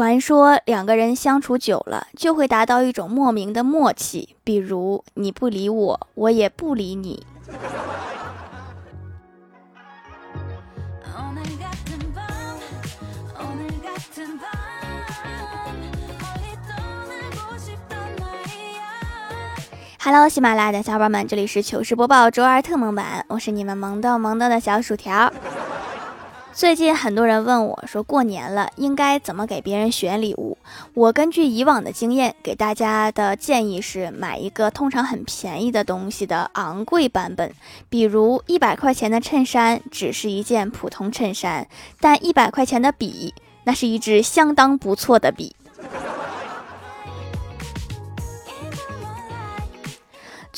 传说两个人相处久了，就会达到一种莫名的默契，比如你不理我，我也不理你。Hello，喜马拉雅的小伙伴们，这里是糗事播报周二特萌版，我是你们萌豆萌豆的小薯条。最近很多人问我，说过年了应该怎么给别人选礼物。我根据以往的经验，给大家的建议是买一个通常很便宜的东西的昂贵版本，比如一百块钱的衬衫只是一件普通衬衫，但一百块钱的笔，那是一支相当不错的笔。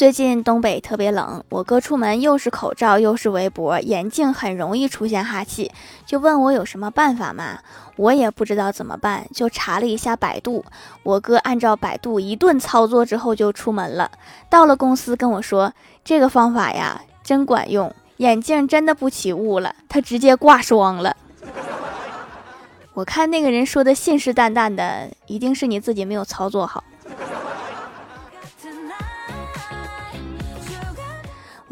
最近东北特别冷，我哥出门又是口罩又是围脖，眼镜很容易出现哈气，就问我有什么办法吗？我也不知道怎么办，就查了一下百度。我哥按照百度一顿操作之后就出门了，到了公司跟我说这个方法呀真管用，眼镜真的不起雾了，他直接挂霜了。我看那个人说的信誓旦旦的，一定是你自己没有操作好。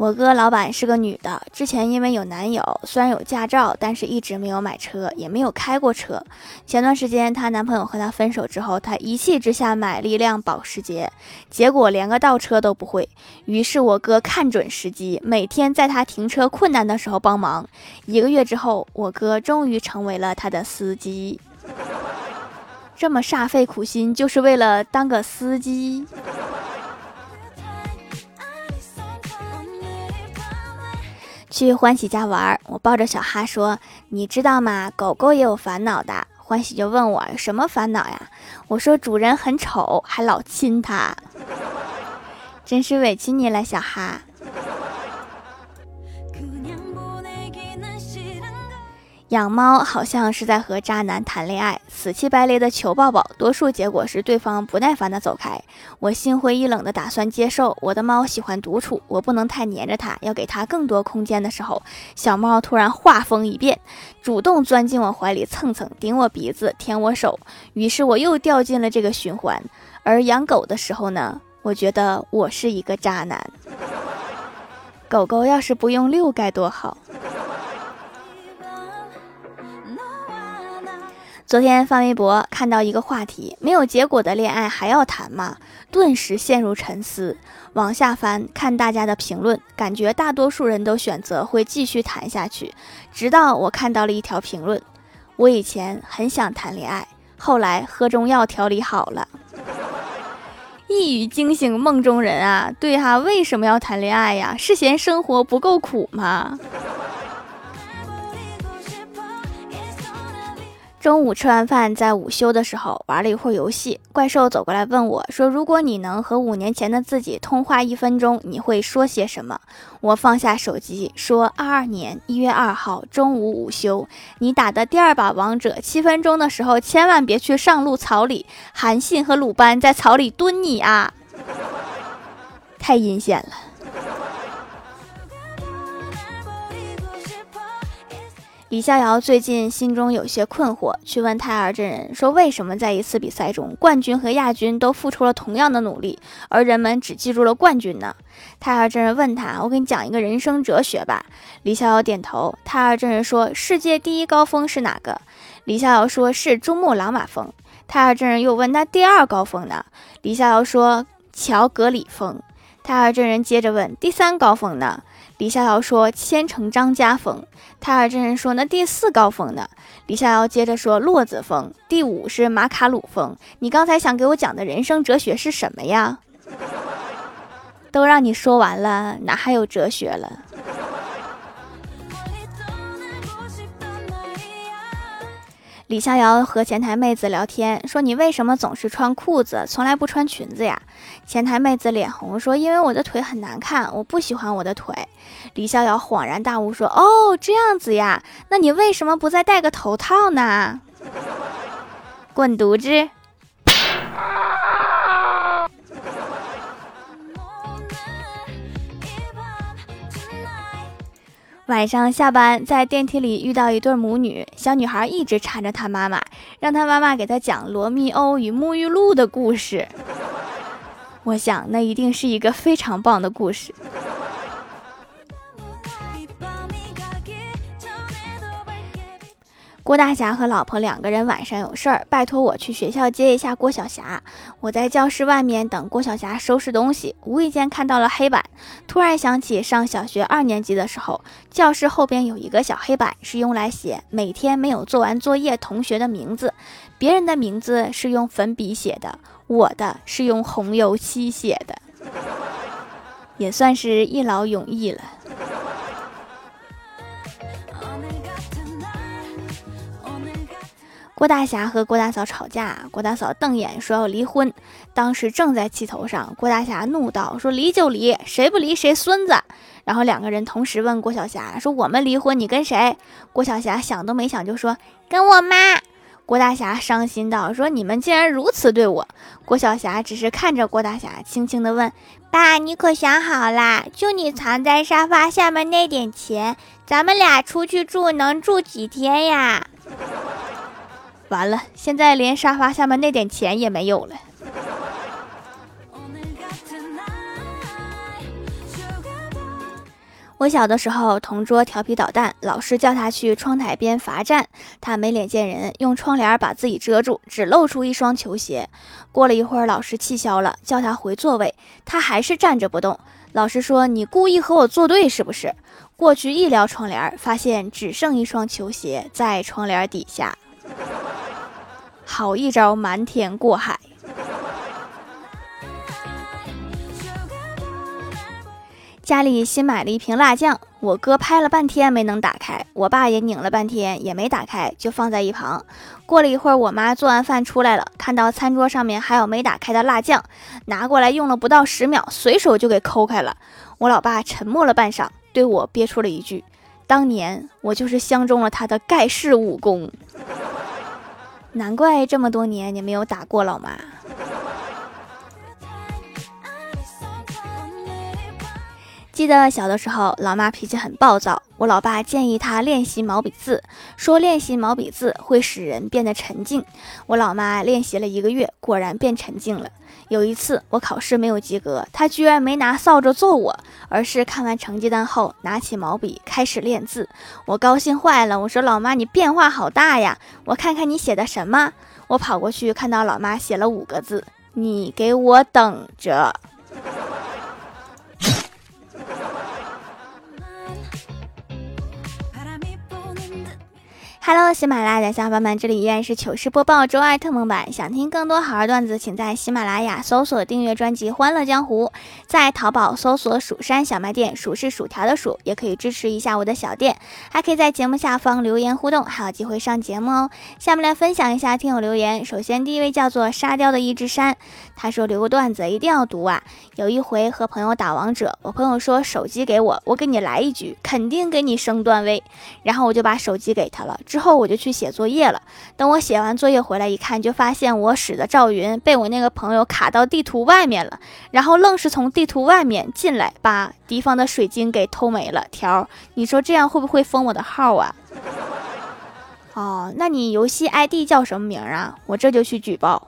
我哥老板是个女的，之前因为有男友，虽然有驾照，但是一直没有买车，也没有开过车。前段时间她男朋友和她分手之后，她一气之下买了一辆保时捷，结果连个倒车都不会。于是我哥看准时机，每天在她停车困难的时候帮忙。一个月之后，我哥终于成为了她的司机。这么煞费苦心，就是为了当个司机。去欢喜家玩，我抱着小哈说：“你知道吗？狗狗也有烦恼的。”欢喜就问我什么烦恼呀？我说主人很丑，还老亲它，真是委屈你了，小哈。养猫好像是在和渣男谈恋爱，死乞白赖的求抱抱，多数结果是对方不耐烦的走开。我心灰意冷的打算接受，我的猫喜欢独处，我不能太黏着它，要给它更多空间的时候，小猫突然画风一变，主动钻进我怀里蹭蹭，顶我鼻子，舔我手，于是我又掉进了这个循环。而养狗的时候呢，我觉得我是一个渣男。狗狗要是不用遛该多好。昨天翻微博看到一个话题：没有结果的恋爱还要谈吗？顿时陷入沉思。往下翻看大家的评论，感觉大多数人都选择会继续谈下去。直到我看到了一条评论：我以前很想谈恋爱，后来喝中药调理好了。一语惊醒梦中人啊！对哈，为什么要谈恋爱呀？是嫌生活不够苦吗？中午吃完饭，在午休的时候玩了一会儿游戏。怪兽走过来问我说：“如果你能和五年前的自己通话一分钟，你会说些什么？”我放下手机说：“二二年一月二号中午午休，你打的第二把王者，七分钟的时候千万别去上路草里，韩信和鲁班在草里蹲你啊！太阴险了。”李逍遥最近心中有些困惑，去问太儿真人说：“为什么在一次比赛中，冠军和亚军都付出了同样的努力，而人们只记住了冠军呢？”太儿真人问他：“我给你讲一个人生哲学吧。”李逍遥点头。太儿真人说：“世界第一高峰是哪个？”李逍遥说：“是珠穆朗玛峰。”太儿真人又问：“那第二高峰呢？”李逍遥说：“乔格里峰。”太儿真人接着问：“第三高峰呢？”李逍遥说：“千城张家峰。”太尔真人说：“那第四高峰呢？”李逍遥接着说：“洛子峰。”第五是马卡鲁峰。你刚才想给我讲的人生哲学是什么呀？都让你说完了，哪还有哲学了？李逍遥和前台妹子聊天，说：“你为什么总是穿裤子，从来不穿裙子呀？”前台妹子脸红，说：“因为我的腿很难看，我不喜欢我的腿。”李逍遥恍然大悟，说：“哦，这样子呀，那你为什么不再戴个头套呢？” 滚犊子！晚上下班，在电梯里遇到一对母女，小女孩一直缠着她妈妈，让她妈妈给她讲《罗密欧与沐浴露》的故事。我想，那一定是一个非常棒的故事。郭大侠和老婆两个人晚上有事儿，拜托我去学校接一下郭晓霞。我在教室外面等郭晓霞收拾东西，无意间看到了黑板，突然想起上小学二年级的时候，教室后边有一个小黑板，是用来写每天没有做完作业同学的名字。别人的名字是用粉笔写的，我的是用红油漆写的，也算是一劳永逸了。郭大侠和郭大嫂吵架，郭大嫂瞪眼说要离婚。当时正在气头上，郭大侠怒道：“说离就离，谁不离谁孙子。”然后两个人同时问郭晓霞：“说我们离婚，你跟谁？”郭晓霞想都没想就说：“跟我妈。”郭大侠伤心道：“说你们竟然如此对我。”郭晓霞只是看着郭大侠，轻轻地问：“爸，你可想好啦？就你藏在沙发下面那点钱，咱们俩出去住能住几天呀？”完了，现在连沙发下面那点钱也没有了。我小的时候，同桌调皮捣蛋，老师叫他去窗台边罚站，他没脸见人，用窗帘把自己遮住，只露出一双球鞋。过了一会儿，老师气消了，叫他回座位，他还是站着不动。老师说：“你故意和我作对是不是？”过去一撩窗帘，发现只剩一双球鞋在窗帘底下。好一招瞒天过海！家里新买了一瓶辣酱，我哥拍了半天没能打开，我爸也拧了半天也没打开，就放在一旁。过了一会儿，我妈做完饭出来了，看到餐桌上面还有没打开的辣酱，拿过来用了不到十秒，随手就给抠开了。我老爸沉默了半晌，对我憋出了一句：“当年我就是相中了他的盖世武功。”难怪这么多年你没有打过老妈。记得小的时候，老妈脾气很暴躁，我老爸建议她练习毛笔字，说练习毛笔字会使人变得沉静。我老妈练习了一个月，果然变沉静了。有一次我考试没有及格，她居然没拿扫帚揍我，而是看完成绩单后拿起毛笔开始练字。我高兴坏了，我说老妈你变化好大呀，我看看你写的什么。我跑过去看到老妈写了五个字：你给我等着。Hello，喜马拉雅的小伙伴们，这里依然是糗事播报周二特蒙版。想听更多好玩段子，请在喜马拉雅搜索订阅专辑《欢乐江湖》，在淘宝搜索“蜀山小卖店”，蜀是薯条的蜀，也可以支持一下我的小店，还可以在节目下方留言互动，还有机会上节目哦。下面来分享一下听友留言。首先，第一位叫做沙雕的一只山，他说留个段子一定要读啊。有一回和朋友打王者，我朋友说手机给我，我给你来一局，肯定给你升段位。然后我就把手机给他了。之后我就去写作业了。等我写完作业回来一看，就发现我使的赵云被我那个朋友卡到地图外面了，然后愣是从地图外面进来，把敌方的水晶给偷没了。条，你说这样会不会封我的号啊？哦，那你游戏 ID 叫什么名啊？我这就去举报。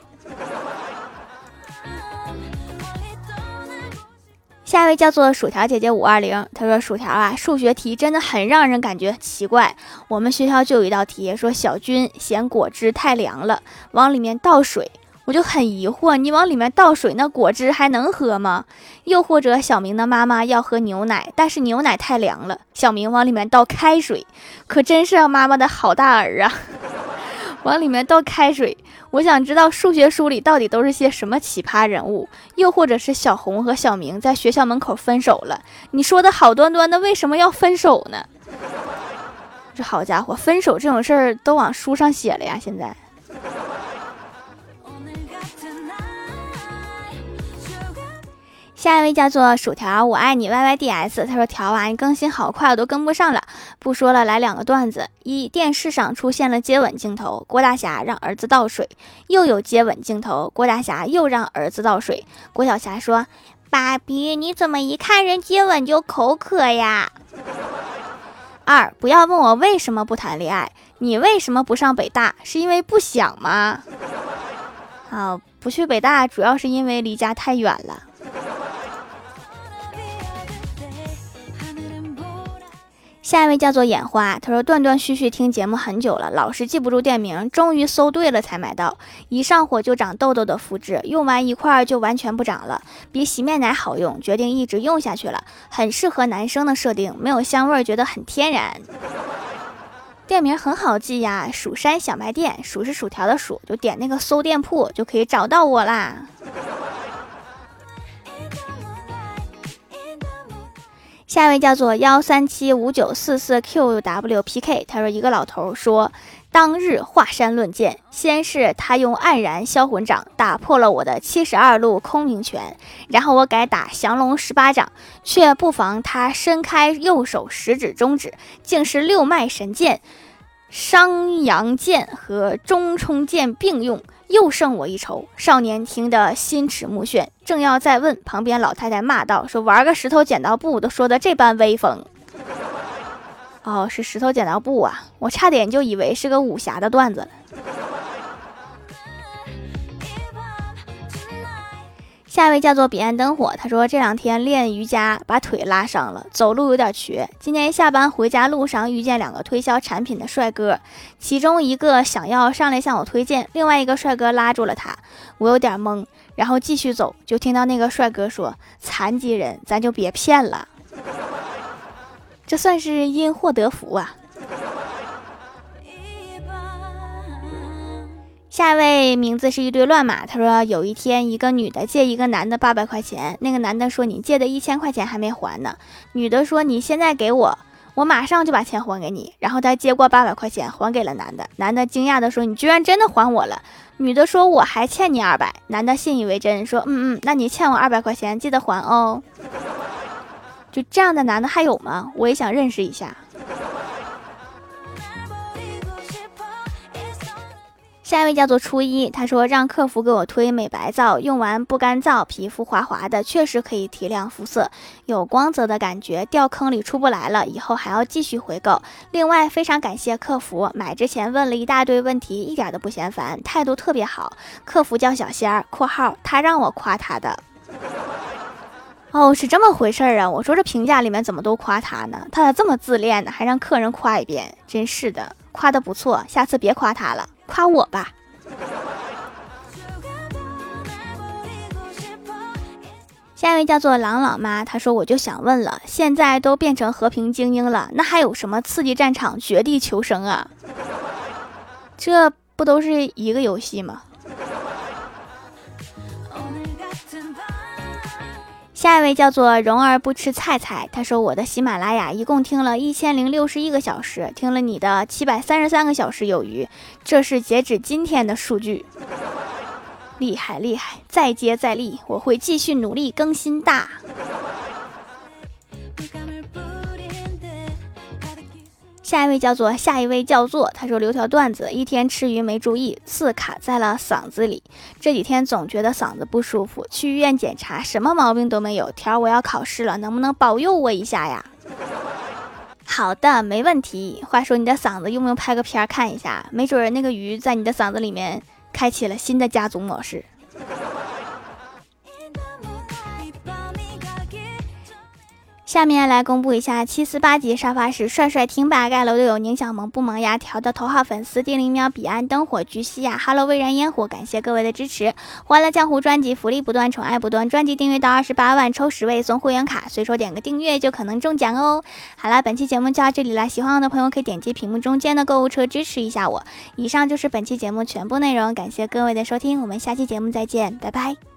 下一位叫做薯条姐姐五二零，她说：“薯条啊，数学题真的很让人感觉奇怪。我们学校就有一道题，说小军嫌果汁太凉了，往里面倒水。我就很疑惑，你往里面倒水，那果汁还能喝吗？又或者小明的妈妈要喝牛奶，但是牛奶太凉了，小明往里面倒开水，可真是妈妈的好大儿啊！往里面倒开水。”我想知道数学书里到底都是些什么奇葩人物，又或者是小红和小明在学校门口分手了？你说的好端端的，为什么要分手呢？这好家伙，分手这种事儿都往书上写了呀！现在。下一位叫做薯条，我爱你 Y Y D S。他说：“条啊，你更新好快，我都跟不上了。不说了，来两个段子。一，电视上出现了接吻镜头，郭大侠让儿子倒水，又有接吻镜头，郭大侠又让儿子倒水。郭晓霞说：‘爸比，你怎么一看人接吻就口渴呀？’ 二，不要问我为什么不谈恋爱，你为什么不上北大？是因为不想吗？啊，不去北大主要是因为离家太远了。下一位叫做眼花，他说断断续续听节目很久了，老是记不住店名，终于搜对了才买到。一上火就长痘痘的肤质，用完一块就完全不长了，比洗面奶好用，决定一直用下去了。很适合男生的设定，没有香味，觉得很天然。店名很好记呀，蜀山小卖店，薯是薯条的薯，就点那个搜店铺就可以找到我啦。下一位叫做幺三七五九四四 qwpk，他说一个老头说，当日华山论剑，先是他用黯然销魂掌打破了我的七十二路空明拳，然后我改打降龙十八掌，却不防他伸开右手食指中指，竟是六脉神剑，商阳剑和中冲剑并用。又胜我一筹，少年听得心驰目眩，正要再问，旁边老太太骂道：“说玩个石头剪刀布都说的这般威风。”哦，是石头剪刀布啊，我差点就以为是个武侠的段子了。下一位叫做彼岸灯火，他说这两天练瑜伽把腿拉伤了，走路有点瘸。今天下班回家路上遇见两个推销产品的帅哥，其中一个想要上来向我推荐，另外一个帅哥拉住了他，我有点懵，然后继续走，就听到那个帅哥说：“残疾人，咱就别骗了。”这算是因祸得福啊。下一位名字是一堆乱码。他说有一天，一个女的借一个男的八百块钱，那个男的说：“你借的一千块钱还没还呢。”女的说：“你现在给我，我马上就把钱还给你。”然后他接过八百块钱还给了男的。男的惊讶的说：“你居然真的还我了？”女的说：“我还欠你二百。”男的信以为真说：“嗯嗯，那你欠我二百块钱，记得还哦。”就这样的男的还有吗？我也想认识一下。下一位叫做初一，他说让客服给我推美白皂，用完不干燥，皮肤滑滑的，确实可以提亮肤色，有光泽的感觉，掉坑里出不来了，以后还要继续回购。另外非常感谢客服，买之前问了一大堆问题，一点都不嫌烦，态度特别好。客服叫小仙儿（括号他让我夸他的）。哦，是这么回事儿啊！我说这评价里面怎么都夸他呢？他咋这么自恋呢？还让客人夸一遍，真是的，夸的不错，下次别夸他了。夸我吧。下一位叫做郎朗妈，她说：“我就想问了，现在都变成和平精英了，那还有什么刺激战场、绝地求生啊？这不都是一个游戏吗？”下一位叫做蓉儿不吃菜菜，他说我的喜马拉雅一共听了一千零六十一个小时，听了你的七百三十三个小时有余，这是截止今天的数据，厉害厉害，再接再厉，我会继续努力更新大。下一位叫做下一位叫做，他说留条段子，一天吃鱼没注意，刺卡在了嗓子里，这几天总觉得嗓子不舒服，去医院检查，什么毛病都没有。条我要考试了，能不能保佑我一下呀？好的，没问题。话说你的嗓子用不用拍个片看一下？没准那个鱼在你的嗓子里面开启了新的家族模式。下面来公布一下七四八级沙发是帅帅听吧盖楼的有宁小萌不萌牙条的头号粉丝丁零喵彼岸灯火菊西亚 Hello 蔚然烟火感谢各位的支持，欢乐江湖专辑福利不断宠爱不断，专辑订阅到二十八万抽十位送会员卡，随手点个订阅就可能中奖哦。好了，本期节目就到这里了，喜欢我的朋友可以点击屏幕中间的购物车支持一下我。以上就是本期节目全部内容，感谢各位的收听，我们下期节目再见，拜拜。